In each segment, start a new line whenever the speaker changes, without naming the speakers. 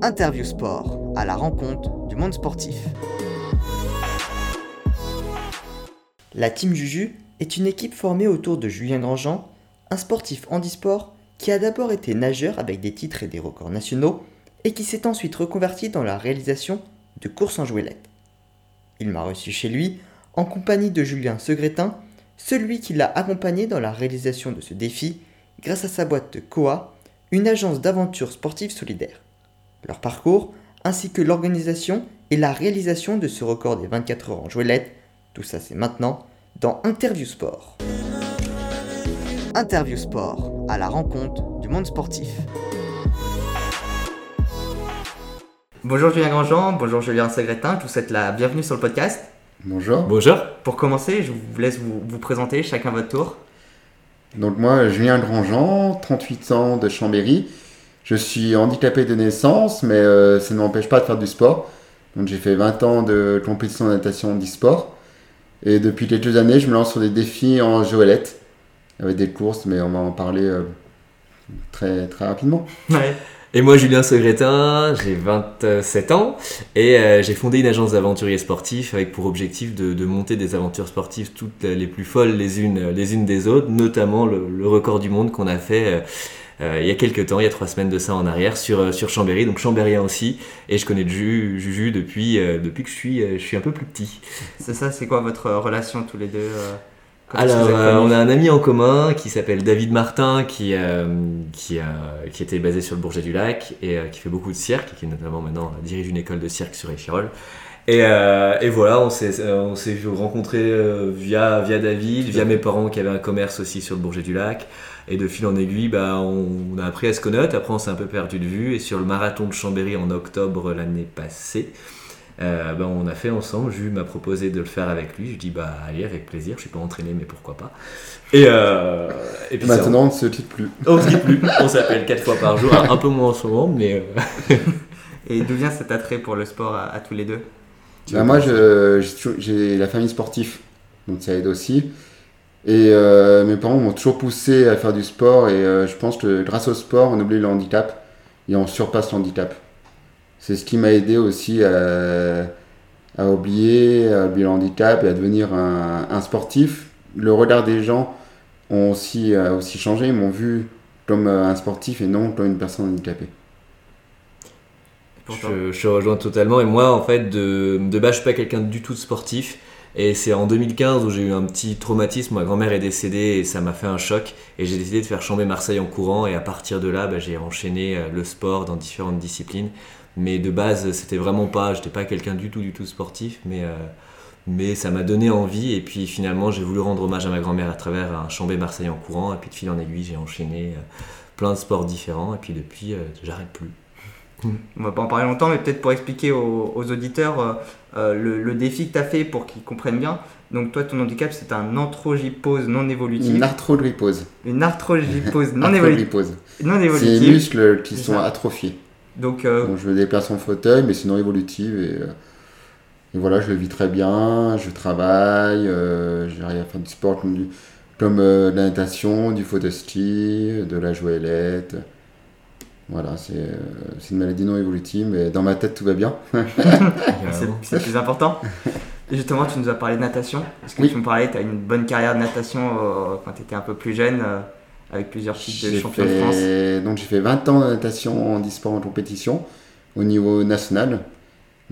Interview Sport, à la rencontre du monde sportif. La Team Juju est une équipe formée autour de Julien Grandjean, un sportif handisport qui a d'abord été nageur avec des titres et des records nationaux et qui s'est ensuite reconverti dans la réalisation de courses en jouelette. Il m'a reçu chez lui en compagnie de Julien Segretin, celui qui l'a accompagné dans la réalisation de ce défi grâce à sa boîte de Coa, une agence d'aventure sportive solidaire. Leur parcours, ainsi que l'organisation et la réalisation de ce record des 24 heures en jouelette, tout ça c'est maintenant dans Interview Sport. Interview Sport, à la rencontre du monde sportif. Bonjour Julien Grandjean, bonjour Julien Sagretin, je vous souhaite la bienvenue sur le podcast.
Bonjour.
Bonjour.
Pour commencer, je vous laisse vous, vous présenter chacun votre tour.
Donc moi, Julien Grandjean, 38 ans de Chambéry. Je suis handicapé de naissance, mais euh, ça ne m'empêche pas de faire du sport. Donc j'ai fait 20 ans de compétition de natation d'e-sport. Et depuis quelques années, je me lance sur des défis en joëlette, avec des courses, mais on va en parler euh, très, très rapidement.
Ouais.
Et moi, Julien Segretin, j'ai 27 ans et euh, j'ai fondé une agence d'aventuriers sportifs avec pour objectif de, monter des aventures sportives toutes les plus folles les unes, les unes des autres, notamment le, record du monde qu'on a fait il y a quelques temps, il y a trois semaines de ça en arrière, sur, euh, sur Chambéry, donc Chambérien aussi. Et je connais Juju, Juju depuis, euh, depuis que je suis, euh, je suis un peu plus petit.
C'est ça, c'est quoi votre relation tous les deux euh,
Alors, euh, on a un ami en commun qui s'appelle David Martin, qui, euh, qui, était basé sur le Bourget du Lac et euh, qui fait beaucoup de cirque, et qui notamment maintenant dirige une école de cirque sur Échirol. Et, euh, et voilà, on s'est, on s'est rencontrés euh, via, via David, via mes parents qui avaient un commerce aussi sur le Bourget du Lac. Et de fil en aiguille, bah, on, on a appris à se connaître. Après, on s'est un peu perdu de vue. Et sur le marathon de Chambéry en octobre l'année passée, euh, bah, on a fait ensemble. Jules m'a proposé de le faire avec lui. Je dis bah allez avec plaisir. Je suis pas entraîné mais pourquoi pas. Et, euh, et puis ça-
Maintenant, on ne se quitte plus.
on se dit plus. On s'appelle quatre fois par jour, un peu moins en ce moment, mais euh,
Et d'où vient cet attrait pour le sport à, à tous les deux?
Bah, moi, j'ai la famille sportive, donc ça aide aussi. Et euh, mes parents m'ont toujours poussé à faire du sport et euh, je pense que grâce au sport, on oublie le handicap et on surpasse le handicap. C'est ce qui m'a aidé aussi à, à oublier, à oublier le handicap et à devenir un, un sportif. Le regard des gens ont aussi, a aussi changé, ils m'ont vu comme un sportif et non comme une personne handicapée.
Je, je te rejoins totalement. Et moi, en fait, de, de base, je suis pas quelqu'un du tout de sportif. Et c'est en 2015 où j'ai eu un petit traumatisme. Ma grand-mère est décédée et ça m'a fait un choc. Et j'ai décidé de faire Chambé Marseille en courant. Et à partir de là, bah, j'ai enchaîné euh, le sport dans différentes disciplines. Mais de base, c'était vraiment pas. J'étais pas quelqu'un du tout, du tout sportif. Mais, euh, ça m'a donné envie. Et puis finalement, j'ai voulu rendre hommage à ma grand-mère à travers un Chambé Marseille en courant. Et puis de fil en aiguille, j'ai enchaîné euh, plein de sports différents. Et puis depuis, j'arrête plus.
On va pas en parler longtemps, mais peut-être pour expliquer aux, aux auditeurs euh, euh, le, le défi que tu as fait pour qu'ils comprennent bien. Donc toi, ton handicap, c'est un anthrogypose non évolutive.
Une arthrogrypose.
Une arthrogrypose non,
Arthrogrypose.
non
C'est les
évolutive.
muscles qui sont atrophiés.
Donc euh,
Donc je me déplace en fauteuil, mais c'est non évolutive. Et, euh, et voilà, je le vis très bien, je travaille, j'arrive à faire du sport comme, du- comme de la natation, du fauteuil ski, de la joëlette. Voilà, c'est euh, c'est une maladie non évolutive, mais dans ma tête tout va bien.
c'est c'est le plus important. Et justement, tu nous as parlé de natation. Est-ce que
Oui.
tu me parlais, tu as une bonne carrière de natation euh, quand tu étais un peu plus jeune, euh, avec plusieurs titres de champion de France
donc j'ai fait 20 ans de natation en e-sport en compétition au niveau national.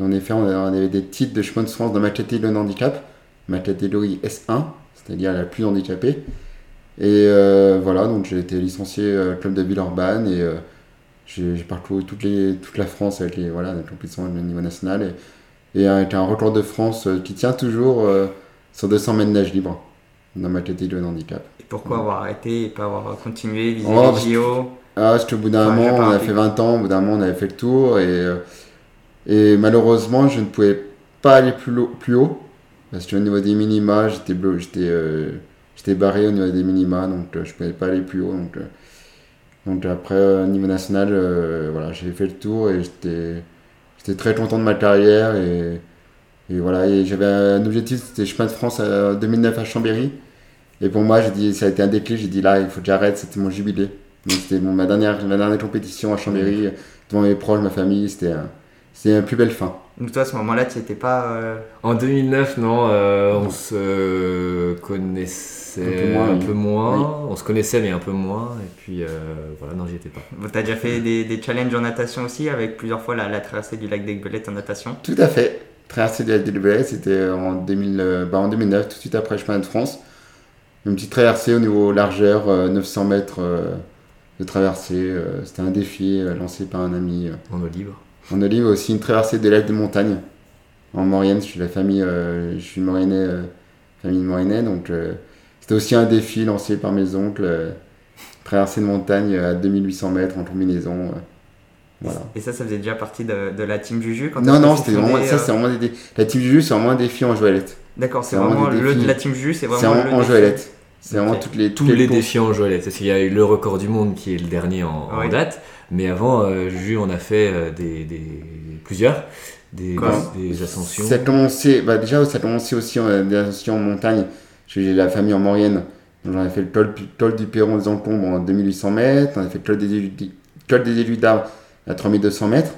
En effet, on avait des titres de champion de France dans ma catégorie de handicap, ma catégorie S1, c'est-à-dire la plus handicapée. Et euh, voilà, donc j'ai été licencié euh, club de Villeurbanne et euh, j'ai parcouru les, toute la France avec les, voilà, les compétitions au niveau national et, et avec un record de France euh, qui tient toujours euh, sur 200 mètres nage libre dans ma catégorie de handicap.
Et pourquoi avoir arrêté et pas avoir continué, visé
Oh,
les JO
Ah, parce qu'au bout d'un
Enfin,
moment, on a fait 20 ans, au bout d'un moment, on avait fait le tour, et, euh, et malheureusement, je ne pouvais pas aller plus, lo- plus haut, parce qu'au niveau des minima, j'étais euh, barré au niveau des minima, donc euh, je ne pouvais pas aller plus haut. Donc, euh, donc après, euh, au niveau national, euh, voilà, j'ai fait le tour, et j'étais très content de ma carrière, et, et voilà, et j'avais un objectif, c'était chemin de France en 2009 à Chambéry, et pour moi, j'ai dit, ça a été un déclic, j'ai dit là, il faut que j'arrête, c'était mon jubilé. Donc c'était bon, ma, dernière, ma dernière compétition à Chambéry, devant mes proches, ma famille, c'était un- c'était la plus belle fin.
Donc toi, à ce moment-là, tu n'étais pas... euh,
En 2009, non, euh, on se connaissait
Un peu moins,
un
oui.
peu moins. On se connaissait, mais un peu moins. Et puis, euh, voilà, non, j'y étais pas.
Tu as déjà fait des, des challenges en natation aussi, avec plusieurs fois la, la traversée du lac d'Aiguebelette en natation?
Tout à fait. Traversée de la DWS, c'était en, 2000, euh, bah, en 2009, tout de suite après le chemin de France. Une petite traversée au niveau largeur, euh, 900 mètres euh, de traversée. euh, c'était un défi euh, lancé par un ami. euh.
En eau libre.
En Olive, aussi une traversée des lacs de montagne. En Maurienne, je suis la famille, euh, je suis Mauriennais, euh, famille de Mauriennais, donc euh, c'était aussi un défi lancé par mes oncles. euh, traversée de montagne à 2800 mètres en combinaison. euh, voilà.
Et ça, ça faisait déjà partie de, de la team Juju quand
Non, non, c'était vraiment, ça,
euh,
c'est vraiment des, la team Juju, c'est vraiment un défi en joëlette.
D'accord, c'est
c'est vraiment
le
défis.
la team Juju, c'est
C'est
vraiment le
en joëlette. C'est vraiment
Ok.
toutes les,
Tous
toutes
les
courses.
défis en joëlette. Parce qu'il y a eu le record du monde qui est le dernier en, en
Oui.
date. Mais avant, euh, Juju, on a fait euh, des, des- plusieurs. Des,
Quoi
des, des ascensions.
Ça a commencé, bah déjà, ça a commencé aussi en, des ascensions en montagne. J'ai la famille en Maurienne. J'en ai fait le col, col du Perron des Encombres en 2800 mètres. On a fait le col des, col des à 3200 mètres.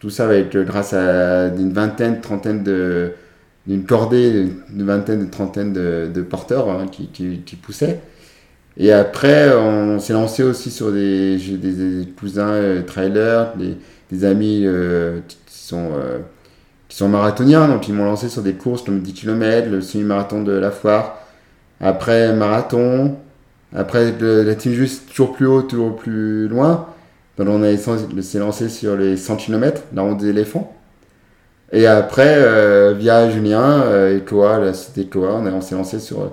Tout ça va être grâce à une vingtaine, trentaine de. d'une cordée, une vingtaine, trentaine de, porteurs hein, qui, poussaient. Et après, on s'est lancé aussi sur des. Des, des cousins euh, trailers, des, amis euh, qui sont. euh, qui sont marathoniens, donc ils m'ont lancé sur des courses comme 10 km, le semi-marathon de la foire, après marathon, après le- la team juste toujours plus haut, toujours plus loin. Donc on s'est lancé sur les 100 km, la ronde des éléphants. Et après, euh, via Julien euh, et Koa, la cité Koa, on, on s'est lancé sur euh,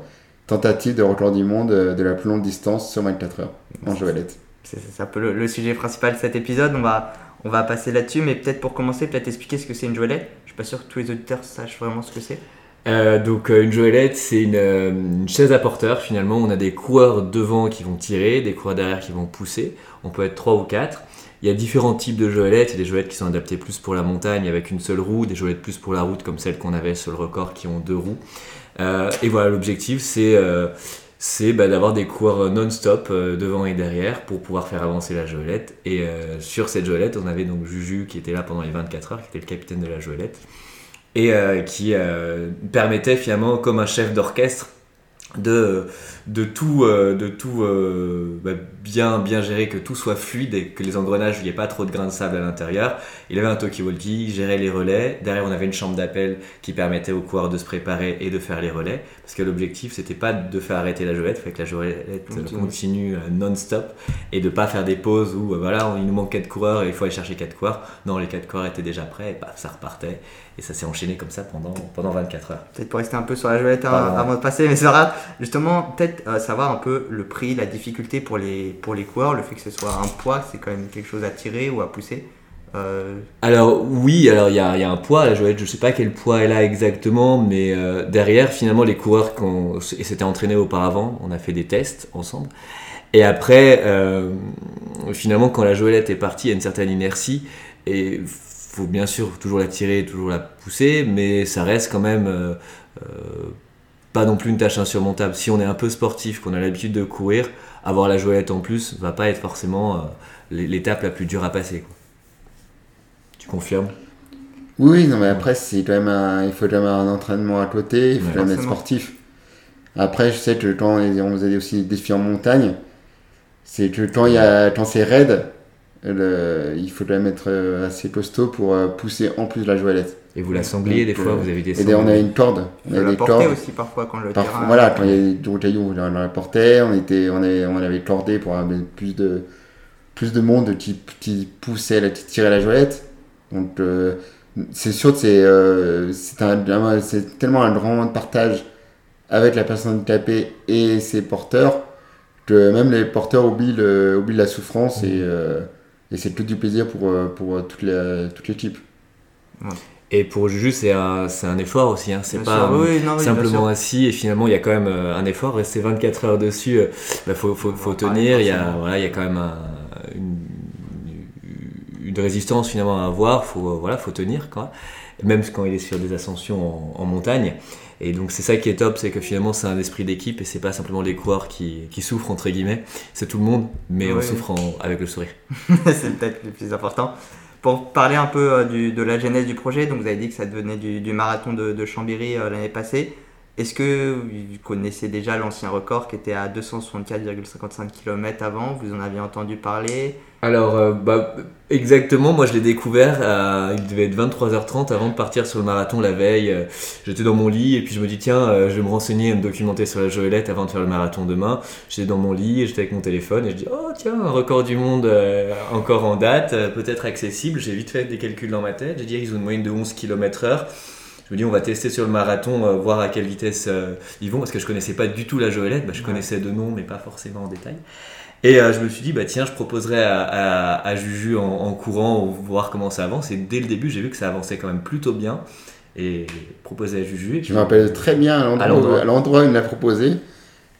tentative de record du monde euh, de la plus longue distance sur 24 heures en joëlette.
C'est c'est un peu le, le sujet principal de cet épisode. On va, on va passer là-dessus, mais peut-être pour commencer, peut-être expliquer ce que c'est une joëlette. Je suis pas sûr que tous les auditeurs sachent vraiment ce que c'est.
Euh, donc euh, une joëlette, c'est une, euh, une chaise à porteur finalement. On a des coureurs devant qui vont tirer, des coureurs derrière qui vont pousser. On peut être 3 ou 4. Il y a différents types de joëlettes. Il y a des joëlettes qui sont adaptées plus pour la montagne avec une seule roue, des joëlettes plus pour la route comme celles qu'on avait sur le record qui ont deux roues. Et voilà, l'objectif c'est c'est bah, d'avoir des coureurs non-stop euh, devant et derrière pour pouvoir faire avancer la joëlette. Et euh, sur cette joëlette, on avait donc Juju qui était là pendant les 24 heures, qui était le capitaine de la joëlette et euh, qui euh, permettait finalement, comme un chef d'orchestre, de, de tout, euh, de tout euh, bah, bien, bien gérer, que tout soit fluide et que les engrenages, il n'y ait pas trop de grains de sable à l'intérieur. Il avait un talkie-walkie, gérait les relais. Derrière, on avait une chambre d'appel qui permettait aux coureurs de se préparer et de faire les relais. Parce que l'objectif, c'était pas de faire arrêter la joëlette, il fallait que la joëlette euh,
Continue.
continue euh, non-stop et de pas faire des pauses où voilà, il nous manque 4 coureurs et il faut aller chercher 4 coureurs. Non, les 4 coureurs étaient déjà prêts et ça repartait. Et ça s'est enchaîné comme ça pendant, pendant 24 heures.
Peut-être pour rester un peu sur la hein,
Pardon.
avant de passer, mais c'est. Justement, peut-être euh, savoir un peu le prix, la difficulté pour les, pour les coureurs, le fait que ce soit un poids, c'est quand même quelque chose à tirer ou à pousser. Euh,
Alors oui, alors il y a, un poids, la joëlette, je sais pas quel poids elle a exactement, mais euh, derrière finalement les coureurs qu'on s'étaient entraînés auparavant, on a fait des tests ensemble. Et après, euh, finalement quand la joëlette est partie, il y a une certaine inertie et faut bien sûr toujours la tirer, toujours la pousser, mais ça reste quand même pas non plus une tâche insurmontable. Si on est un peu sportif, qu'on a l'habitude de courir, avoir la joëlette en plus va pas être forcément euh, l'étape la plus dure à passer. quoi. Tu confirmes?
Oui, non, mais après, c'est quand même un, il faut quand même un entraînement à côté, il faut
Ouais,
quand même être sportif. Après, je sais que quand on on faisait aussi des défis en montagne, c'est que quand, il y a, quand c'est raide, le- il même être euh, assez costaud pour euh, pousser en plus la joëlette.
Et vous la sangliez des fois,
euh,
vous avez des
Et d'ailleurs, on avait
sangliers.
une corde. On
faut
avait
la
des cordes.
aussi parfois quand le terrain.
voilà, quand il y avait des gros cailloux, on la portait, on, était, on, avait, on avait cordé pour avoir plus de, plus de monde qui, qui poussait, la- qui tirait la joëlette. Donc, euh, c'est sûr que c'est euh, tellement un grand partage avec la personne handicapée et ses porteurs que même les porteurs oublient, le, oublient la souffrance et, euh, et c'est que du plaisir pour, euh, pour toute la- toute l'équipe.
Et pour Juju, c'est un, c'est un effort aussi. Hein. C'est
Bien
pas
sûr,
euh,
oui, oui, non, oui, bien
simplement assis et finalement il y a quand même euh, un effort. Rester 24 heures dessus, il faut, faut, faut
Ouais,
tenir. Il y, a, voilà, il y a quand même un- une, une résistance finalement à avoir, faut, voilà, faut tenir, quoi. même quand il est sur des ascensions en, montagne. Et donc c'est ça qui est top, c'est que finalement c'est un esprit d'équipe et c'est pas simplement les coureurs qui, qui, souffrent entre guillemets, c'est tout le monde, mais on souffre avec le sourire.
c'est peut-être le plus important. Pour parler un peu euh, du, de la genèse du projet, donc vous avez dit que ça devenait du, du marathon de, de Chambéry euh, l'année passée. Est-ce que vous connaissez déjà l'ancien record qui était à 264,55 km avant? Vous en aviez entendu parler?
Alors, euh, bah, exactement, moi je l'ai découvert, il devait être 23h30 avant de partir sur le marathon la veille. Euh, j'étais dans mon lit et puis je me dis, tiens, euh, je vais me renseigner et me documenter sur la Joëlette avant de faire le marathon demain. J'étais dans mon lit j'étais avec mon téléphone et je dis, oh tiens, un record du monde encore en date, peut-être accessible. J'ai vite fait des calculs dans ma tête. J'ai dit, ils ont une moyenne de 11 km/h je me dis on va tester sur le marathon, euh, voir à quelle vitesse euh, ils vont, parce que je connaissais pas du tout la Joëlette, bah, je connaissais de nom mais pas forcément en détail. Et euh, je me suis dit, bah tiens, je proposerai à, Juju en, courant, voir comment ça avance. Et dès le début, j'ai vu que ça avançait quand même plutôt bien. Et proposé à Juju.
je me rappelle très bien à l'endroit où il l'a proposé.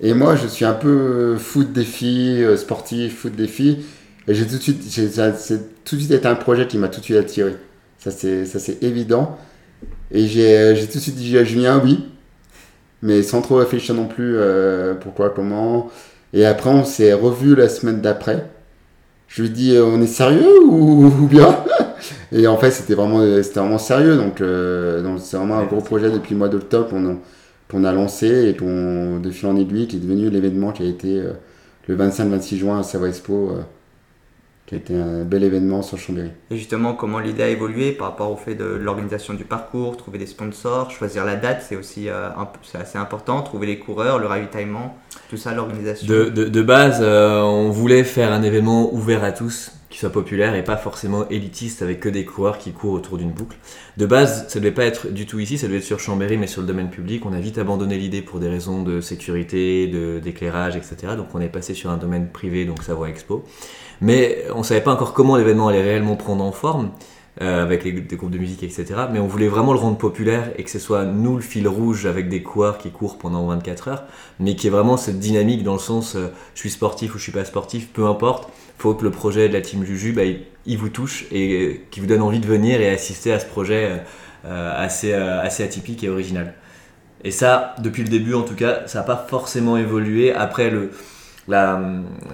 Et moi, je suis un peu foot défi, sportif, foot défi. Et j'ai tout de suite, c'est tout de suite été un projet qui m'a tout de suite attiré. Ça, c'est évident. Et euh, j'ai tout de suite dit à Julien oui, mais sans trop réfléchir non plus euh, pourquoi, comment. Et après, on s'est revu la semaine d'après. Je lui ai dit, euh, on est sérieux ou, bien? Et en fait, c'était vraiment, vraiment sérieux. Donc, donc c'est vraiment un gros projet depuis le mois d'octobre qu'on a, a lancé et qu'on, de fil en aiguille, qui est devenu l'événement qui a été le 25-26 juin à Savoie Expo qui a été un bel événement sur Chambéry.
Et justement, comment l'idée a évolué par rapport au fait de l'organisation du parcours, trouver des sponsors, choisir la date, c'est aussi euh, assez important, trouver les coureurs, le ravitaillement, tout ça, l'organisation.
De, de, base, euh, on voulait faire un événement ouvert à tous, qui soit populaire et pas forcément élitiste avec que des coureurs qui courent autour d'une boucle. De base, ça devait pas être du tout ici, ça devait être sur Chambéry, mais sur le domaine public. On a vite abandonné l'idée pour des raisons de sécurité, d'éclairage, etc. Donc on est passé sur un domaine privé, donc Savoie Expo. Mais on savait pas encore comment l'événement allait réellement prendre en forme. Euh, avec les, des groupes de musique, etc. Mais on voulait vraiment le rendre populaire et que ce soit nous le fil rouge avec des coureurs qui courent pendant 24 heures, mais qui est vraiment cette dynamique dans le sens euh, je suis sportif ou je suis pas sportif, peu importe, faut que le projet de la team Juju, bah, il, vous touche et euh, qui vous donne envie de venir et assister à ce projet assez, assez atypique et original. Et ça, depuis le début en tout cas, ça n'a pas forcément évolué. Après, le, la,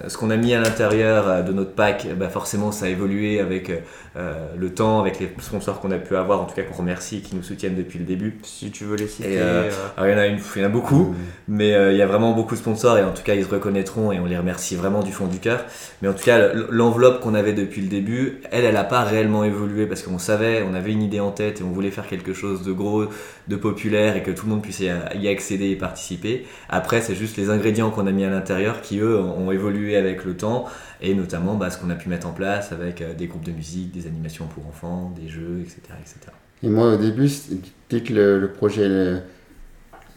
ce qu'on a mis à l'intérieur euh, de notre pack, bah forcément ça a évolué avec euh, le temps, avec les sponsors qu'on a pu avoir, en tout cas qu'on remercie, qui nous soutiennent depuis le début.
Si tu veux les citer.
Euh, il, y en a une, il y en a beaucoup, mais il y a vraiment beaucoup de sponsors et en tout cas ils se reconnaîtront et on les remercie vraiment du fond du cœur. Mais en tout cas, l'enveloppe qu'on avait depuis le début, elle, elle n'a pas réellement évolué parce qu'on savait, on avait une idée en tête et on voulait faire quelque chose de gros, de populaire et que tout le monde puisse y accéder et participer. Après, c'est juste les ingrédients qu'on a mis à l'intérieur qui eux ont évolué avec le temps et notamment bah, ce qu'on a pu mettre en place avec euh, des groupes de musique, des animations pour enfants, des jeux, etc. etc.
Et moi au début, dès que le, projet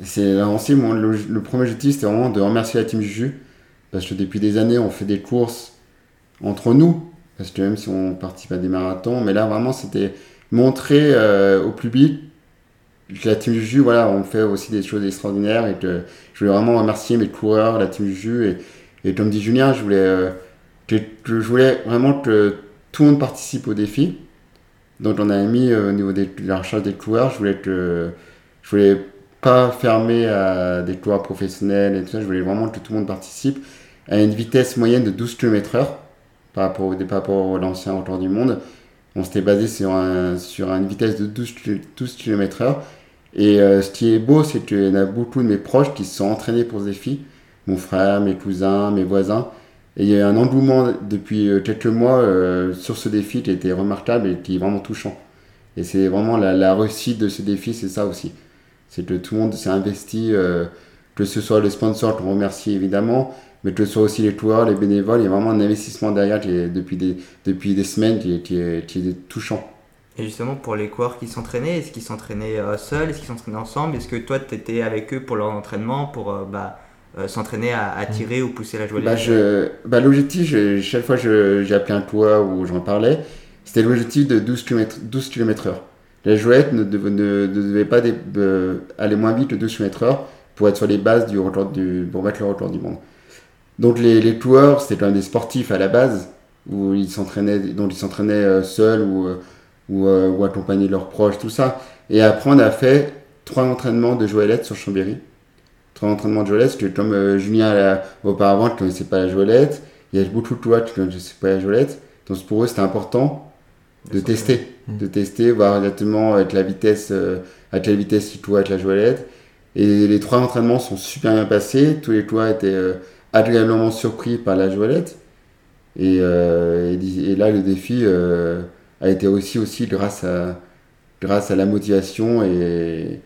c'est lancé, le, premier objectif c'était vraiment de remercier la team Juju parce que depuis des années on fait des courses entre nous parce que même si on participe à des marathons, mais là vraiment c'était montrer euh, au public la team Juju, voilà, on fait aussi des choses extraordinaires et que je voulais vraiment remercier mes coureurs, la team Juju et et comme dit Julien, je voulais, euh, je, voulais vraiment que tout le monde participe au défi. Donc on a mis euh, au niveau de la recherche des coureurs, je voulais que je voulais pas fermer à des coureurs professionnels et tout ça, je voulais vraiment que tout le monde participe à une vitesse moyenne de 12 km/h par rapport au par rapport à l'ancien record du monde. On s'était basé sur, un, sur une vitesse de 12, 12 km/h. Et euh, ce qui est beau, c'est qu'il y en a beaucoup de mes proches qui se sont entraînés pour ce défi mon frère, mes cousins, mes voisins. Et il y a eu un engouement depuis euh, quelques mois euh, sur ce défi qui été remarquable et qui est vraiment touchant. Et c'est vraiment la, réussite de ce défi, c'est ça aussi. C'est que tout le monde s'est investi, euh, que ce soit les sponsors qu'on remercie évidemment, mais que ce soit aussi les coureurs, les bénévoles. Il y a vraiment un investissement derrière qui est, depuis, des, depuis des semaines qui est, qui est, qui est touchant.
Et justement, pour les coureurs qui s'entraînaient, est-ce qu'ils s'entraînaient seuls, est-ce qu'ils s'entraînaient ensemble? Est-ce que toi, tu étais avec eux pour leur entraînement, pour bah, euh, s'entraîner à, tirer ou pousser la joie
bah, je, bah, L'objectif, chaque fois que j'ai appelé un toit ou j'en parlais, c'était l'objectif de 12 km, 12 km heure. La jouette ne, devait pas aller moins vite que 12 km heure pour être sur les bases du record du, pour mettre le record du monde. Donc les, les c'était quand même des sportifs à la base, où ils s'entraînaient, dont ils s'entraînaient seuls ou, ou, ou accompagnaient leurs proches, tout ça. Et après, on a fait trois entraînements de Joëlette sur Chambéry. Trois entraînements de Joëlette, parce que comme Julien auparavant ne connaissait pas la Joëlette, il y a beaucoup de toi qui ne connaissaient pas la Joëlette. Donc pour eux, c'était important de tester. Mmh. De tester, voir exactement avec la vitesse, à quelle vitesse il toit avec la Joëlette. Et les trois entraînements sont super bien passés. Tous les toits étaient euh, agréablement surpris par la Joëlette. Et, euh, et, là, le défi euh, a été aussi, aussi grâce, à, grâce à la motivation et,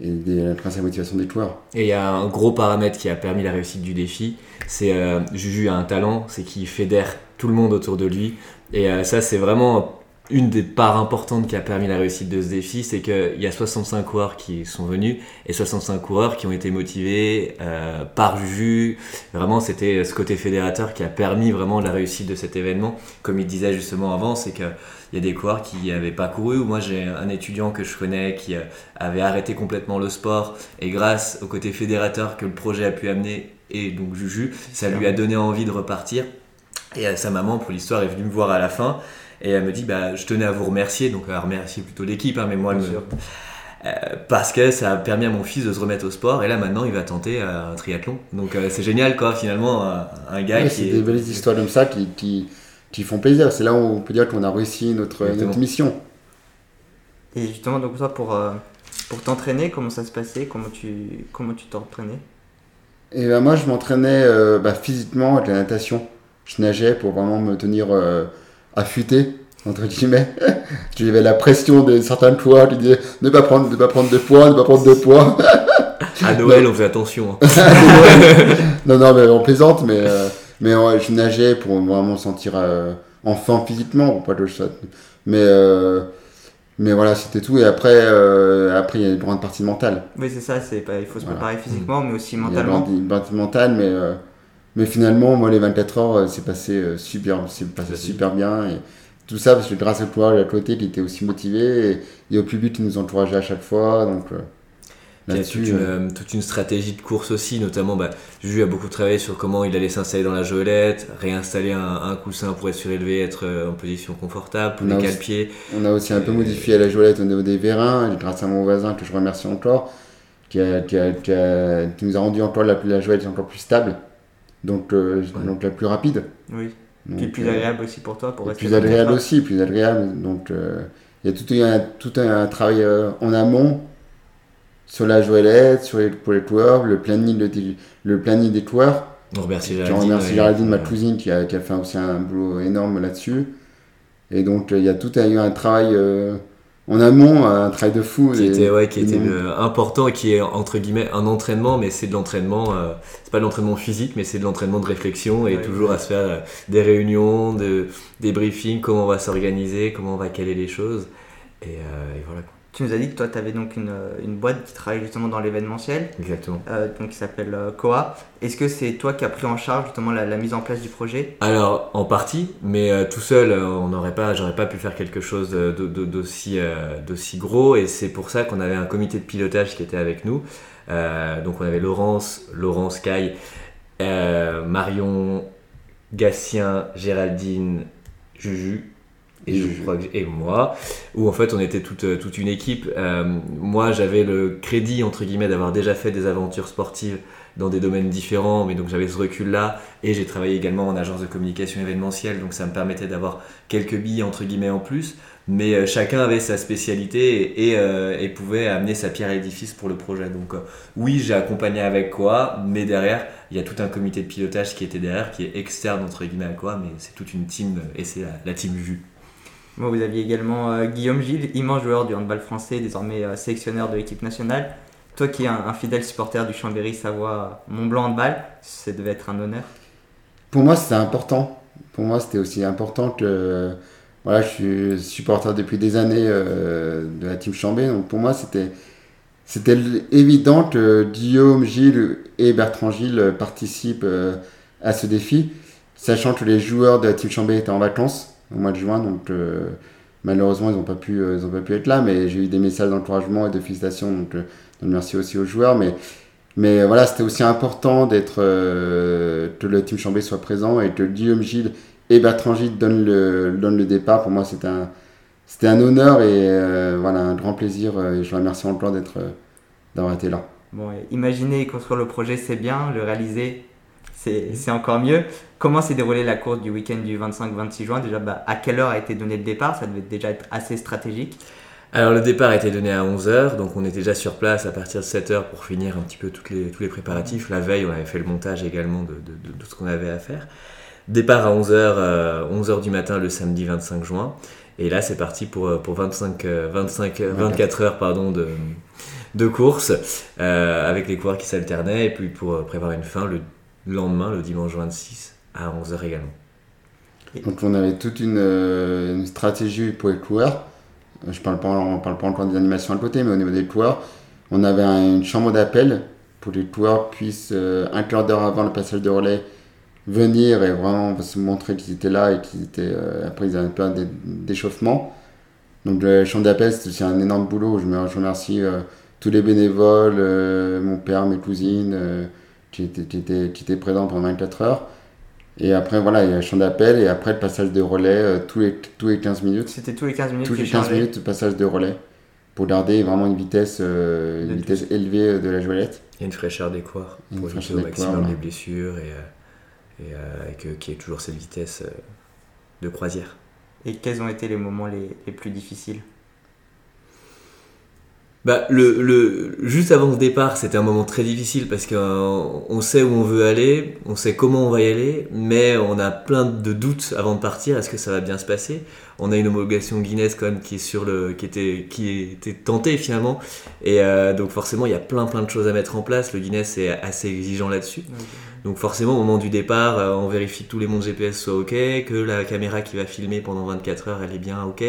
et grâce à la motivation des joueurs.
Et il y a un gros paramètre qui a permis la réussite du défi. C'est Juju a un talent, c'est qu'il fédère tout le monde autour de lui. Et ça, c'est vraiment une des parts importantes qui a permis la réussite de ce défi, c'est qu'il y a 65 coureurs qui sont venus et 65 coureurs qui ont été motivés euh, par Juju. Vraiment, c'était ce côté fédérateur qui a permis vraiment la réussite de cet événement. Comme il disait justement avant, c'est qu'il y a des coureurs qui n'avaient pas couru. Moi, j'ai un étudiant que je connais qui euh, avait arrêté complètement le sport et grâce au côté fédérateur que le projet a pu amener et donc Juju, ça lui a donné envie de repartir. Et euh, sa maman, pour l'histoire, est venue me voir à la fin et elle me dit, bah, je tenais à vous remercier, donc à remercier plutôt l'équipe, hein, mais moi, euh, parce que ça a permis à mon fils de se remettre au sport, et là maintenant il va tenter euh, un triathlon. Donc euh, c'est génial, quoi, finalement, un, gars qui.
C'est des belles histoires comme ça qui, qui, qui font plaisir. C'est là où on peut dire qu'on a réussi notre, notre, mission.
Et justement, donc toi, pour, pour t'entraîner, comment ça se passait? Comment tu comment tu t'entraînais?
Et ben moi, je m'entraînais bah, physiquement avec la natation. Je nageais pour vraiment me tenir affûté, entre guillemets. J'avais la pression de certains poids qui disaient ne pas prendre, ne pas prendre de poids, ne pas prendre de poids.
à Noël, on fait attention.
Hein. non, non, mais on plaisante, mais, euh, mais je nageais pour vraiment me sentir euh, enfant physiquement, pas de Mais, euh, mais voilà, c'était tout. Et après, après, il y a une grande partie mentale.
Oui, c'est ça, c'est pas, il faut se préparer physiquement, mais aussi mentalement.
Il y a une partie mentale, mais mais finalement, moi, les 24 heures, euh, c'est passé euh, super, c'est passé super bien. Et tout ça, parce que grâce à toi, à côté, qui était aussi motivé. Et, au public qui nous encourageait à chaque fois. Donc,
euh, il y a toute une, toute une, stratégie de course aussi, notamment bah, Juju a beaucoup travaillé sur comment il allait s'installer dans la joëlette, réinstaller un, coussin pour être surélevé, être en position confortable, pour les pieds.
On a aussi un peu modifié la joëlette au niveau des vérins, grâce à mon voisin que je remercie encore, qui, a, qui, a, qui, nous a rendu encore la, la joëlette encore plus stable donc, euh, donc la plus rapide.
Oui. Donc, plus euh, agréable aussi pour toi pour
rester Plus agréable aussi, plus agréable. Donc euh, il y a tout un, tout un travail en amont sur la joëlette, sur les, pour les coureurs, le planning, le, le planning des coureurs.
On remercie Géraldine.
On remercie Géraldine, ma cousine, qui a, qui a, fait aussi un boulot énorme là-dessus. Et donc il y a tout un, un travail en amont un travail de fou.
Qui était, ouais, qui était important et qui est entre guillemets un entraînement, mais c'est de l'entraînement, euh, c'est pas de l'entraînement physique, mais c'est de l'entraînement de réflexion et toujours à se faire euh, des réunions, de, des briefings, comment on va s'organiser, comment on va caler les choses. Et, euh, et voilà.
Tu nous as dit que toi, tu avais donc une, une, boîte qui travaille justement dans l'événementiel.
Exactement.
Euh, donc qui s'appelle euh, Coa. Est-ce que c'est toi qui as pris en charge justement la, mise en place du projet?
Alors, en partie, mais euh, tout seul, on n'aurait pas, j'aurais pas pu faire quelque chose d'aussi, d'aussi gros. Et c'est pour ça qu'on avait un comité de pilotage qui était avec nous. donc on avait Laurence, Laurence Caille, Marion, Gatien, Géraldine, Juju et, moi, où en fait on était toute, euh, toute une équipe. Euh, moi j'avais le crédit entre guillemets d'avoir déjà fait des aventures sportives dans des domaines différents, mais donc j'avais ce recul-là, et j'ai travaillé également en agence de communication événementielle, donc ça me permettait d'avoir quelques billes entre guillemets en plus, mais euh, chacun avait sa spécialité et, et, pouvait amener sa pierre à l'édifice pour le projet. Donc oui, j'ai accompagné avec quoi, mais derrière, il y a tout un comité de pilotage qui était derrière, qui est externe entre guillemets à quoi, mais c'est toute une team, et c'est la, la team vue
vous aviez également euh, Guillaume Gilles, immense joueur du handball français, désormais euh, sélectionneur de l'équipe nationale. Toi qui es un, fidèle supporter du Chambéry Savoie Mont-Blanc handball, ça devait être un honneur.
Pour moi, c'était important. Pour moi, c'était aussi important que. Voilà, je suis supporter depuis des années euh, de la team Chambéry, donc pour moi, c'était. C'était évident que Guillaume Gilles et Bertrand Gilles participent à ce défi, sachant que les joueurs de la team Chambéry étaient en vacances au mois de juin. Donc euh, malheureusement, ils n'ont pas, pu, euh, ils pas pu être là, mais j'ai eu des messages d'encouragement et de félicitations. Donc, euh, merci aussi aux joueurs. Mais, mais voilà, c'était aussi important d'être que le team Chambé soit présent et que Guillaume Gilles et Bertrand Gilles donne le, donne le départ. Pour moi, c'était un, c'était un honneur et voilà, un grand plaisir. et je remercie encore d'être, d'avoir été là.
Bon, imaginer et construire le projet, c'est bien. Le réaliser, c'est encore mieux. Comment s'est déroulée la course du week-end du 25-26 juin? Déjà, bah, à quelle heure a été donné le départ? Ça devait déjà être assez stratégique.
Alors le départ a été donné à 11h, donc on était déjà sur place à partir de 7h pour finir un petit peu toutes les, tous les préparatifs. La veille, on avait fait le montage également de, de- de- de ce qu'on avait à faire. Départ à 11h, 11h du matin le samedi 25 juin. Et là, c'est parti pour, euh, pour 25, euh, 25, euh, 24 heures pardon, de, de course, euh, avec les coureurs qui s'alternaient, et puis pour euh, prévoir une fin le lendemain, le dimanche 26, à 11h également.
Donc on avait toute une, euh, une stratégie pour les coureurs. Euh, Je parle pas, on parle pas encore des animations à côté, mais au niveau des coureurs, on avait un- une chambre d'appel pour que les coureurs puissent, euh, un quart d'heure avant le passage de relais, venir et vraiment se montrer qu'ils étaient là et qu'ils étaient. après, ils avaient un peu d'é- d'échauffement. Donc la chambre d'appel, c'est un énorme boulot. Je, me, je remercie tous les bénévoles, mon père, mes cousines, qui, étaient présents pendant 24 heures. Et après, voilà, il y a le champ d'appel et après le passage de relais euh, tous, les, tous les 15 minutes.
C'était tous les 15 minutes
Tous les 15
changeaient.
minutes, le passage de relais pour garder vraiment une vitesse, euh, une vitesse élevée euh, de la
y a une fraîcheur des coureurs
Une
pour éviter
fraîcheur
au
des
maximum
coureurs,
les
voilà.
blessures et, et, euh, et que- qu'il y ait toujours cette vitesse euh, de croisière.
Et quels ont été les moments les, les plus difficiles?
Bah, le, le, juste avant ce départ, c'était un moment très difficile parce qu'on sait où on veut aller, on sait comment on va y aller, mais on a plein de doutes avant de partir. Est-ce que ça va bien se passer? On a une homologation Guinness quand même qui est sur le, qui était, qui était tentée finalement, et euh, donc forcément il y a plein plein de choses à mettre en place. Le Guinness est assez exigeant là-dessus. Donc forcément, au moment du départ, euh, on vérifie que tous les montres GPS soient OK, que la caméra qui va filmer pendant 24 heures, elle est bien OK.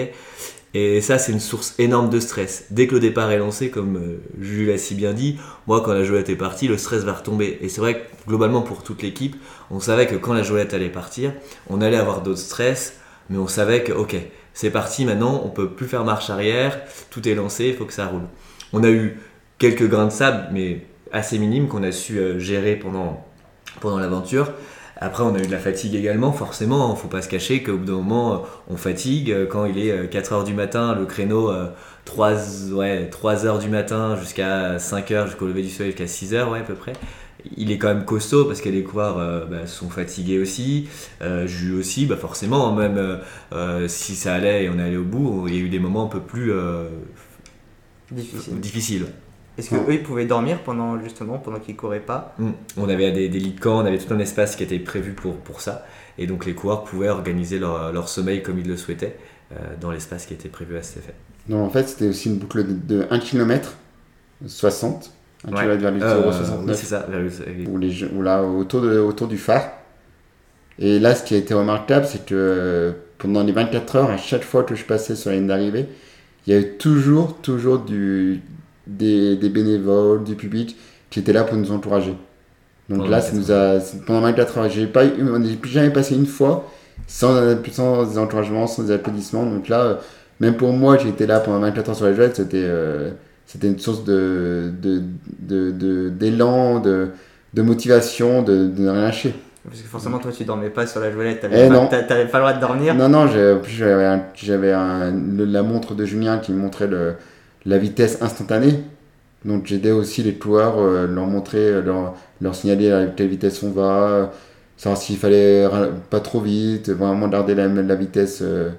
Et ça, c'est une source énorme de stress. Dès que le départ est lancé, comme euh, Jules l'a si bien dit, moi, quand la joëlette est partie, le stress va retomber. Et c'est vrai que globalement, pour toute l'équipe, on savait que quand la joëlette allait partir, on allait avoir d'autres stress, mais on savait que, OK, c'est parti maintenant, on peut plus faire marche arrière, tout est lancé, il faut que ça roule. On a eu quelques grains de sable, mais assez minimes, qu'on a su euh, gérer pendant, pendant l'aventure. Après, on a eu de la fatigue également, forcément. Faut pas se cacher qu'au bout d'un moment, euh, on fatigue. Euh, Quand il est 4h du matin, le créneau, euh, 3, ouais, 3 heures du matin jusqu'à 5h, jusqu'au lever du soleil, jusqu'à 6h, ouais, à peu près. Il est quand même costaud parce que les coureurs euh, bah, sont fatigués aussi. Euh, Jules aussi, bah forcément, même euh, euh, si ça allait et on allait au bout, il y a eu des moments un peu plus euh,
Difficiles.
Difficiles.
Est-ce qu'eux, ils pouvaient dormir pendant, justement, pendant qu'ils couraient pas
Mm. On avait des, des lits de camp, on avait tout un espace qui était prévu pour, pour ça. Et donc les coureurs pouvaient organiser leur, leur sommeil comme ils le souhaitaient euh, dans l'espace qui était prévu à cet effet.
Non, en fait, c'était aussi une boucle de, de 1 km 60, 1
Ouais.
km vers
Euh,
0,69.
oui, c'est ça. vers le-
ou, les, jeux- ou là, autour, de, autour du phare. Et là, ce qui a été remarquable, c'est que euh, pendant les 24 heures, à chaque fois que je passais sur la ligne d'arrivée, il y a eu toujours, toujours du, des, des bénévoles, du public qui étaient là pour nous encourager. Donc
Pendant
là, ça nous a, pendant 24 heures, j'ai pas on n'est jamais passé une fois sans, sans des encouragements, sans des applaudissements. Donc là, euh, même pour moi qui étais là pendant 24 heures sur la joie, c'était euh, c'était une source de, de, de, de- d'élan, de, de motivation, de, de ne rien lâcher.
Parce que forcément, toi, tu dormais pas sur la joëlette.
Eh
T'avais pas,
non.
t'a- t'avais pas le droit de dormir.
Non, non, j'avais, la montre de Julien qui me montrait le, la vitesse instantanée. Donc j'aidais aussi les coureurs, euh, leur montrer, euh, leur, leur signaler à quelle vitesse on va, euh, savoir s'il fallait pas trop vite, vraiment garder la, la vitesse, euh,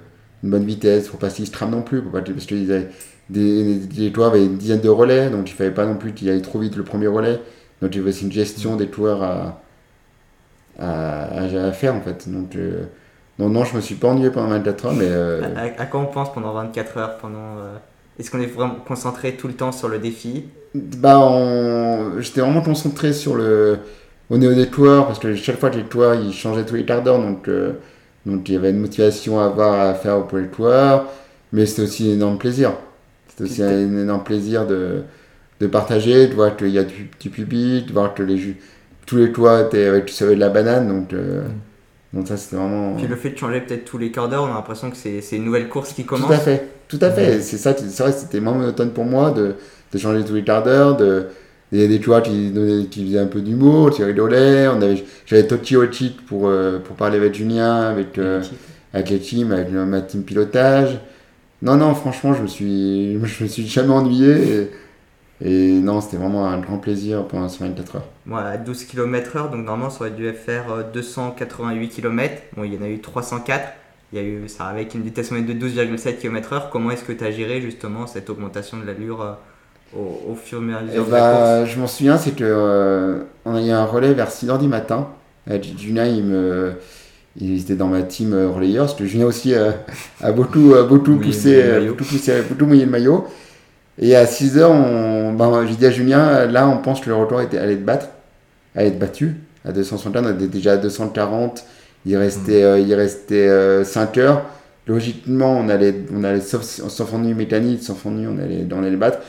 une bonne vitesse, faut pas s'y se trame non plus, pour pas, parce que ils avaient- des, des coureurs avaient une dizaine de relais, donc il fallait pas non plus qu'il aille trop vite le premier relais. Donc il y avait aussi une gestion des coureurs à, à, à- faire en fait. Donc euh, non, non, je me suis pas ennuyé pendant 24 heures,
À, quoi on pense pendant 24 heures pendant, Est-ce qu'on est vraiment concentré tout le temps sur le défi
bah, on- j'étais vraiment concentré sur le au niveau des coureurs parce que chaque fois que les coureurs ils changeaient tous les quarts d'heure, donc euh, donc il y avait une motivation à avoir à faire pour les coureurs, mais c'était aussi un énorme plaisir. C'était aussi un énorme plaisir de, de partager, de voir qu'il y a du, du public, de voir que les tous les coureurs étaient avec du savais de la banane, donc euh, donc ça c'était vraiment.
Puis le fait de changer peut-être tous les quarts d'heure, on a l'impression que c'est une nouvelle course qui commence.
Tout à fait, tout à fait. C'est ça, c'est vrai, que c'était moins monotone pour moi de, de changer tous les quarts d'heure, de, Il y a des joueurs qui, qui faisaient un peu d'humour. On avait, j'avais Tochi Ochik pour, euh, pour parler avec Julien, avec, euh, avec les teams, avec ma team pilotage. Non, non, franchement, je me suis, je me suis jamais ennuyé. Et, et non, c'était vraiment un grand plaisir pendant ces 24 heures.
Moi, à 12 km/h, donc normalement, ça aurait dû faire euh, 288 km. Bon, il y en a eu 304. Il y a eu ça avec une vitesse moyenne de 12,7 km/h. Comment est-ce que tu as géré justement cette augmentation de l'allure euh, au, au fur et à
Et
mesure de la course?
bah, je m'en souviens, c'est que euh, on a eu un relais vers 6h du matin. Euh, Julien, il me. Il était dans ma team euh, relayeur, parce que Julien aussi euh, a beaucoup, a beaucoup poussé, euh, beaucoup poussé, beaucoup mouillé le maillot. Et à 6h, on, ben, j'ai dit à Julien, là, on pense que le record était, allait être battre, allait être battu. À 260, on était déjà à 240. Il restait, euh, il restait 5 heures. Logiquement, on allait, on allait sauf, sauf ennui mécanique, sauf ennui, on allait, on allait le battre.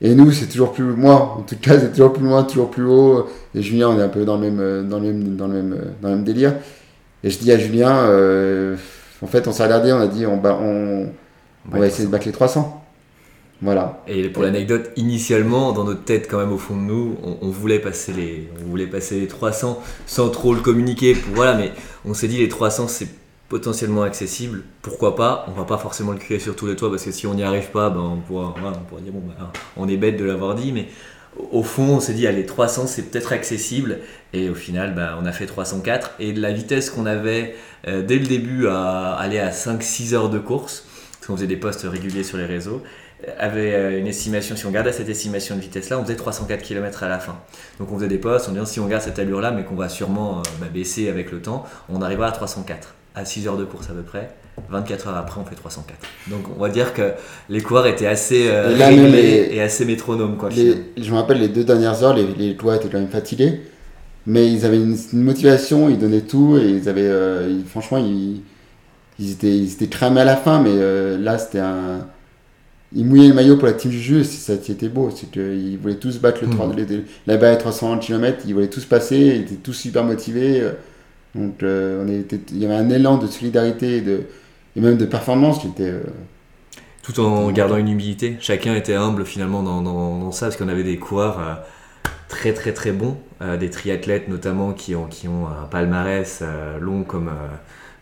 Et nous, c'est toujours plus, moi, en tout cas, c'est toujours plus loin, toujours plus haut. Et Julien, on est un peu dans le même, euh, dans le même, dans le même, euh, dans le même délire. Et je dis à Julien, euh, en fait, on s'est regardé, on a dit, on, on va essayer de battre les 300.
Et pour l'anecdote, initialement, dans notre tête, quand même, au fond de nous, on, voulait passer les, on voulait passer les 300 sans trop le communiquer. Voilà, mais on s'est dit les 300, c'est potentiellement accessible. Pourquoi pas? On va pas forcément le crier sur tous les toits parce que si on n'y arrive pas, ben, on, pourra, on pourra dire bon, ben, on est bête de l'avoir dit, mais au- fond, on s'est dit allez 300, c'est peut-être accessible. Et au final, ben, on a fait 304 et de la vitesse qu'on avait euh, dès le début à aller à 5-6 heures de course, parce qu'on faisait des posts réguliers sur les réseaux avait euh, une estimation, si on gardait cette estimation de vitesse là, on faisait 304 km à la fin. Donc on faisait des posts en disant si on garde cette allure là, mais qu'on va sûrement euh, bah, baisser avec le temps, on arrivera à 304. À 6 heures de course à peu près, 24 heures après on fait 304. Donc on va dire que les coureurs étaient assez euh,
Et là, même
réglés
les-
et assez métronomes. Quoi,
Les- je me rappelle les deux dernières heures, les, les étaient quand même fatigués. Mais ils avaient une, une motivation, ils donnaient tout et ils avaient. euh, ils- franchement, ils, ils, étaient, ils étaient cramés à la fin, mais là, c'était un. Ils mouillaient le maillot pour la team Juju, c'est ça qui était beau. C'est qu'ils voulaient tous battre le
Mhm.
3 les- les- la barre à 300 km, ils voulaient tous passer, ils étaient tous super motivés. euh, Donc, euh, on était, il y avait un élan de solidarité et, de, et même de performance qui était. euh,
tout en gardant une humilité. Chacun était humble finalement dans, dans- dans ça, parce qu'on avait des coureurs euh, très très très bons, des triathlètes notamment qui ont, qui ont un palmarès long comme,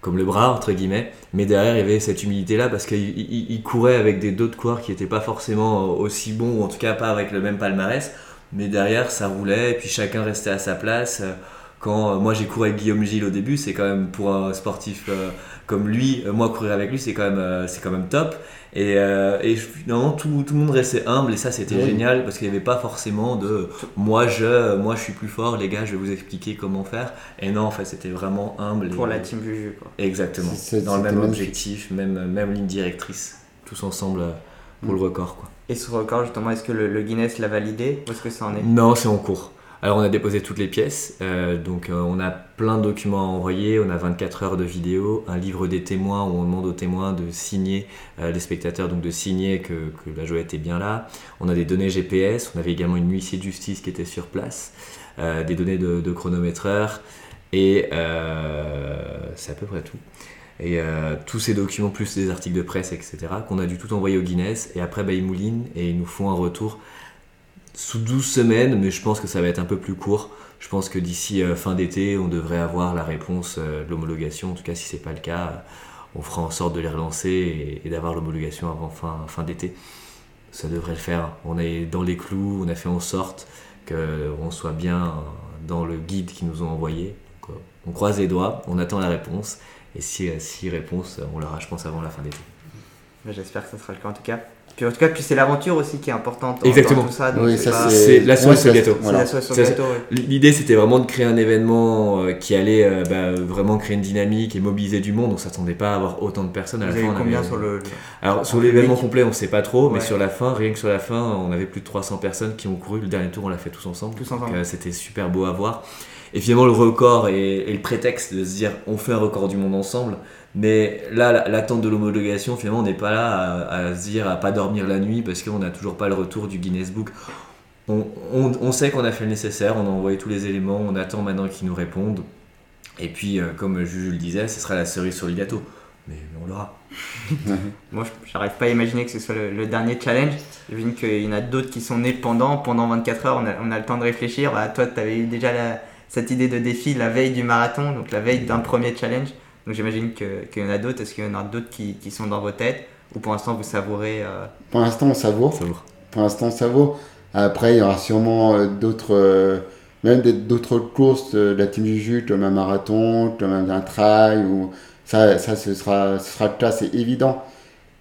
comme le bras, entre guillemets. Mais derrière, il y avait cette humilité-là, parce ils couraient avec des d'autres coureurs qui n'étaient pas forcément aussi bons, ou en tout cas pas avec le même palmarès. Mais derrière, ça roulait, et puis chacun restait à sa place. Euh, Quand euh, moi j'ai couru avec Guillaume Gilles au début, c'est quand même pour un sportif euh, comme lui, euh, moi courir avec lui, c'est quand même, euh, c'est quand même top. Et, euh, et finalement, tout, tout le monde restait humble et ça c'était
Oui.
génial parce qu'il n'y avait pas forcément de moi je, moi je suis plus fort, les gars, je vais vous expliquer comment faire. Et non, en fait, c'était vraiment humble.
pour
et-
la team Juju. Quoi.
Exactement.
C'est-
Dans le même objectif, même, même ligne directrice, tous ensemble pour
Mm.
le record. Quoi.
Et ce record, justement, est-ce que le, le Guinness l'a validé? Où est-ce que ça en est?
Non, c'est en cours. Alors on a déposé toutes les pièces, euh, donc euh, on a plein de documents à envoyer, on a 24 heures de vidéo, un livre des témoins où on demande aux témoins de signer, euh, les spectateurs donc de signer que, que la joie est bien là. On a des données GPS, on avait également une huissier de justice qui était sur place, des données de, de et c'est à peu près tout. Et tous ces documents, plus des articles de presse, etc., qu'on a dû tout envoyer au Guinness, et après bah, ils moulinent et ils nous font un retour sous 12 semaines, mais je pense que ça va être un peu plus court. Je pense que d'ici euh, fin d'été, on devrait avoir la réponse euh, de l'homologation. En tout cas, si c'est pas le cas, euh, on fera en sorte de les relancer et, d'avoir l'homologation avant fin, fin d'été. Ça devrait le faire. On est dans les clous, on a fait en sorte qu'on soit bien dans le guide qu'ils nous ont envoyé. On croise les doigts, on attend la réponse. Et si, si réponse, on l'aura, je pense, avant la fin d'été.
J'espère que ça sera le cas en tout cas. Puis en tout cas, puis c'est l'aventure aussi qui est importante
Exactement.
dans tout ça. donc
Oui,
c'est
ça
pas-
c'est la cerise
ouais,
sur le gâteau.
c'est
Voilà.
la sauce sur gâteau, ouais.
L'idée, c'était vraiment de créer un événement euh, qui allait euh, bah, vraiment créer une dynamique et mobiliser du monde. On s'attendait pas à avoir autant de personnes à
Vous
la
avez
fin.
combien
avait-
sur le.
Alors sur
en
l'événement complet, on sait pas trop, mais sur la fin, rien que sur la fin, on avait plus de 300 personnes qui ont couru. Le dernier tour, on l'a fait tous ensemble.
Tous ensemble.
Donc, euh, c'était super beau à voir. Et finalement, le record est, le prétexte de se dire on fait un record du monde ensemble. Mais là, la- l'attente de l'homologation, finalement, on n'est pas là à, se dire à pas dormir la nuit parce qu'on n'a toujours pas le retour du Guinness Book. On, sait qu'on a fait le nécessaire, on a envoyé tous les éléments, on attend maintenant qu'ils nous répondent. Et puis, euh, comme Juju le disait, ce sera la cerise sur le gâteau. mais, on l'aura.
Moi, j'arrive pas à imaginer que ce soit le, dernier challenge. J'imagine qu'il y en a d'autres qui sont nés pendant, pendant 24 heures, on a, on a le temps de réfléchir. Bah, toi, tu avais déjà la- cette idée de défi la veille du marathon, donc la veille d'un premier challenge. Donc j'imagine que- qu'il y en a d'autres. Est-ce qu'il y en a d'autres qui, qui sont dans vos têtes Ou pour l'instant, vous savourez euh,
Pour l'instant, on savoure.
Ça vaut.
Pour l'instant, ça vaut. Après, il y aura sûrement euh, d'autres, euh, même d'autres courses de la team Juju, comme un marathon, comme un, un trail, ou ça, ça ce sera, ce sera le cas, c'est évident.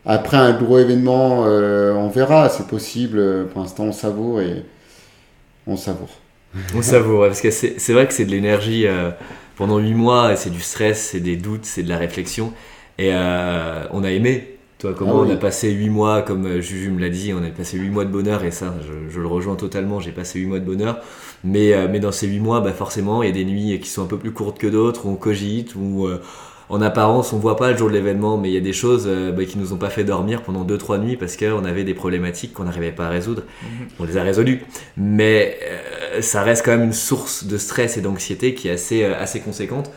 Après un gros événement, euh, on verra, c'est possible. Pour l'instant, on savoure et on savoure.
On savoure, ouais, parce que c'est vrai que c'est de l'énergie euh, pendant 8 mois, et c'est du stress, c'est des doutes, c'est de la réflexion. Et euh, on a aimé. Toi, comment
Ah oui.
on a passé 8 mois, comme euh, Juju me l'a dit, on a passé 8 mois de bonheur, et ça, je, je le rejoins totalement, j'ai passé 8 mois de bonheur. Mais, euh, mais dans ces 8 mois, bah, forcément, il y a des nuits qui sont un peu plus courtes que d'autres, où on cogite, où en apparence, on voit pas le jour de l'événement, mais il y a des choses euh, bah, qui nous ont pas fait dormir pendant 2-3 nuits parce qu'on avait des problématiques qu'on n'arrivait pas à résoudre. On les a résolues. Mais euh, ça reste quand même une source de stress et d'anxiété qui est assez, euh, assez conséquente.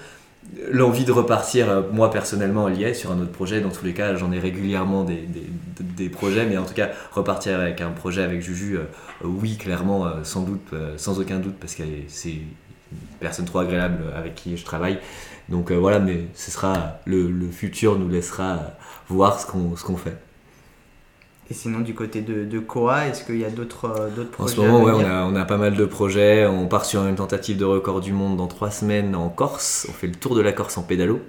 L'envie de repartir, moi personnellement, est sur un autre projet. Dans tous les cas, j'en ai régulièrement des, des, des projets, mais en tout cas, repartir avec un projet avec Juju, euh, oui, clairement, sans doute, sans aucun doute, parce que c'est une personne trop agréable avec qui je travaille. Donc euh, voilà, mais ce sera le, le futur nous laissera euh, voir ce qu'on fait.
Et sinon, du côté de, de Koa, est-ce qu'il y a d'autres euh, d'autres
En
projets
ce moment, ouais, on a, on a pas mal de projets. On part sur une tentative de record du monde dans trois semaines en Corse. On fait le tour de la Corse en pédalo.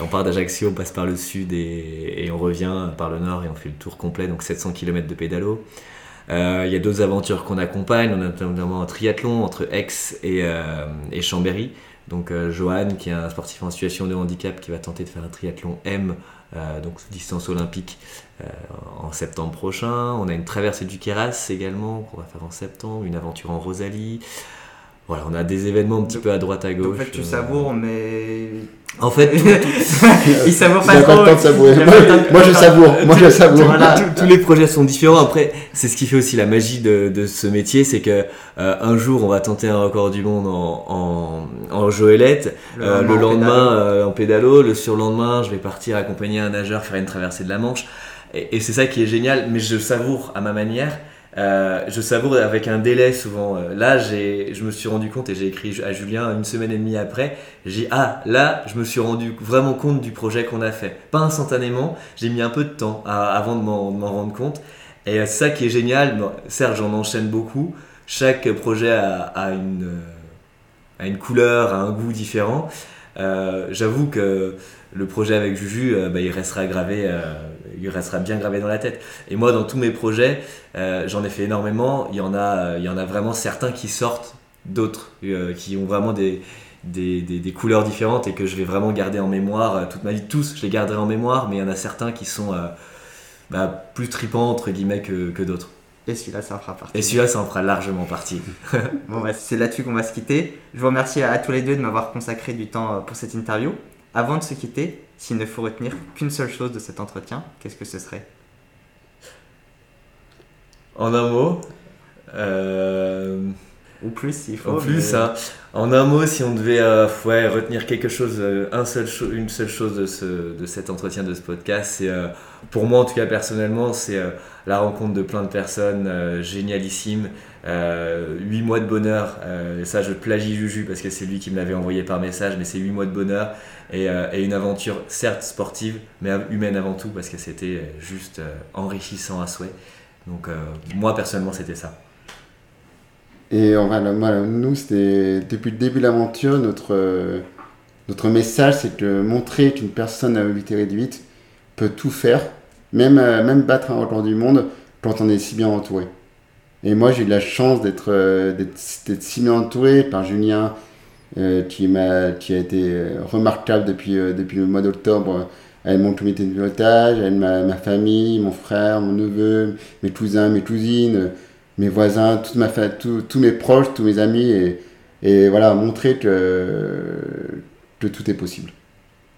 On part d'Ajaccio, on passe par le sud et, et on revient par le nord et on fait le tour complet, donc 700 km de pédalo. Euh, Il y a d'autres aventures qu'on accompagne. On a notamment un triathlon entre Aix et, euh, et Chambéry. Donc euh, Johan, qui est un sportif en situation de handicap, qui va tenter de faire un triathlon M, euh, donc distance olympique, euh, en septembre prochain. On a une traversée du Kéras également qu'on va faire en septembre, une aventure en Rosalie. Voilà, on a des événements un petit
Donc-
peu à droite à gauche.
en fait, tu
euh,
savoures, mais.
En fait, tout-
Il savoure
Il
pas trop.
le temps de savourer.
Il a
Moi, je savoure. Moi, je savoure.
Voilà.
tous- tous les projets sont différents. Après, c'est ce qui fait aussi la magie de, de ce métier, c'est que euh, un jour on va tenter un record du monde en, en, en joëlette, Euh, le
en
lendemain
pédalo.
euh, en pédalo, le surlendemain je vais partir accompagner un nageur faire une traversée de la Manche. Et, et c'est ça qui est génial, mais je savoure à ma manière. Euh, je savoure avec un délai souvent. Euh, Là, je me suis rendu compte et j'ai écrit à Julien une semaine et demie après. J'ai dit, ah, là, je me suis rendu vraiment compte du projet qu'on a fait. Pas instantanément, j'ai mis un peu de temps avant de m'en, rendre compte. Et euh, c'est ça qui est génial. Bon, certes, j'en enchaîne beaucoup. Chaque projet a, une, a une couleur, a un goût différent. J'avoue que le projet avec Juju, bah, il restera gravé, il restera bien gravé dans la tête. Et moi, dans tous mes projets, euh, j'en ai fait énormément. Il y en a, il y en a vraiment certains qui sortent, d'autres euh, qui ont vraiment des, des, des- des couleurs différentes et que je vais vraiment garder en mémoire euh, toute ma vie. Tous, je les garderai en mémoire, mais il y en a certains qui sont euh, bah, plus tripants entre guillemets que, que d'autres.
Et celui-là, ça en fera partie.
Et celui-là, ça en fera largement partie.
Bon, bah, c'est là-dessus qu'on va se quitter. Je vous remercie à, à tous les deux de m'avoir consacré du temps euh, pour cette interview. Avant de se quitter, s'il ne faut retenir qu'une seule chose de cet entretien, qu'est-ce que ce serait?
En un mot, euh,
Ou plus s'il faut.
En plus,
mais-
hein, en un mot, si on devait euh, ouais, retenir quelque chose, euh, un seul cho- une seule chose de, ce, de cet entretien, de ce podcast, c'est pour moi en tout cas personnellement, c'est la rencontre de plein de personnes génialissimes, euh, 8 mois de bonheur, euh, ça je plagie Juju parce que c'est lui qui me l'avait envoyé par message, mais c'est 8 mois de bonheur et, euh, et une aventure certes sportive, mais humaine avant tout parce que c'était euh, juste enrichissant à souhait. Donc moi personnellement c'était ça.
Et nous, c'était depuis le début de l'aventure, notre, notre message, c'est que montrer qu'une personne à mobilité réduite peut tout faire, même, même battre un record du monde quand on est si bien entouré. Et moi, j'ai eu la chance d'être euh, d'être si bien entouré par Julien, euh, qui, m'a, qui a été euh, remarquable depuis, euh, depuis le mois d'octobre avec mon comité de pilotage, avec ma, ma famille, mon frère, mon neveu, mes cousins, mes cousines. mes voisins, toute ma tous mes proches, tous mes amis, et, et voilà, montrer que, que tout est possible.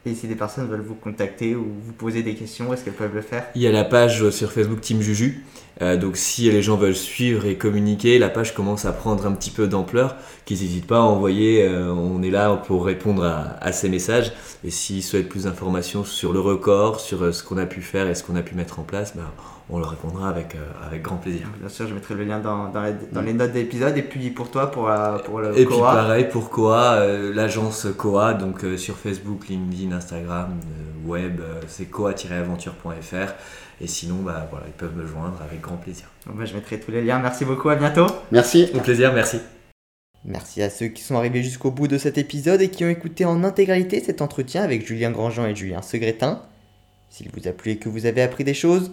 Et si des personnes veulent vous contacter ou vous poser des questions, est-ce qu'elles peuvent le faire
Il y a la page sur Facebook Team Juju. Euh, donc si les gens veulent suivre et communiquer, la page commence à prendre un petit peu d'ampleur. Qu'ils n'hésitent pas à envoyer. euh, on est là pour répondre à, ces messages. Et s'ils souhaitent plus d'informations sur le record, sur euh, ce qu'on a pu faire et ce qu'on a pu mettre en place, ben, on leur répondra avec, euh, avec grand plaisir.
Bien sûr, je mettrai le lien dans, dans, les, dans les notes d'épisode. Et puis pour toi, pour, la- pour le
Et puis
Coa,
pareil pour Koa, euh, l'agence Koa, donc euh, sur Facebook, LinkedIn, Instagram, euh, web, euh, c'est koa-aventure.fr. Et sinon, bah, voilà, ils peuvent me joindre avec grand plaisir.
Bah, je mettrai tous les liens. Merci beaucoup, à bientôt.
Merci.
Au plaisir, merci.
Merci à ceux qui sont arrivés jusqu'au bout de cet épisode et qui ont écouté en intégralité cet entretien avec Julien Grandjean et Julien Segretin. S'il vous a plu et que vous avez appris des choses,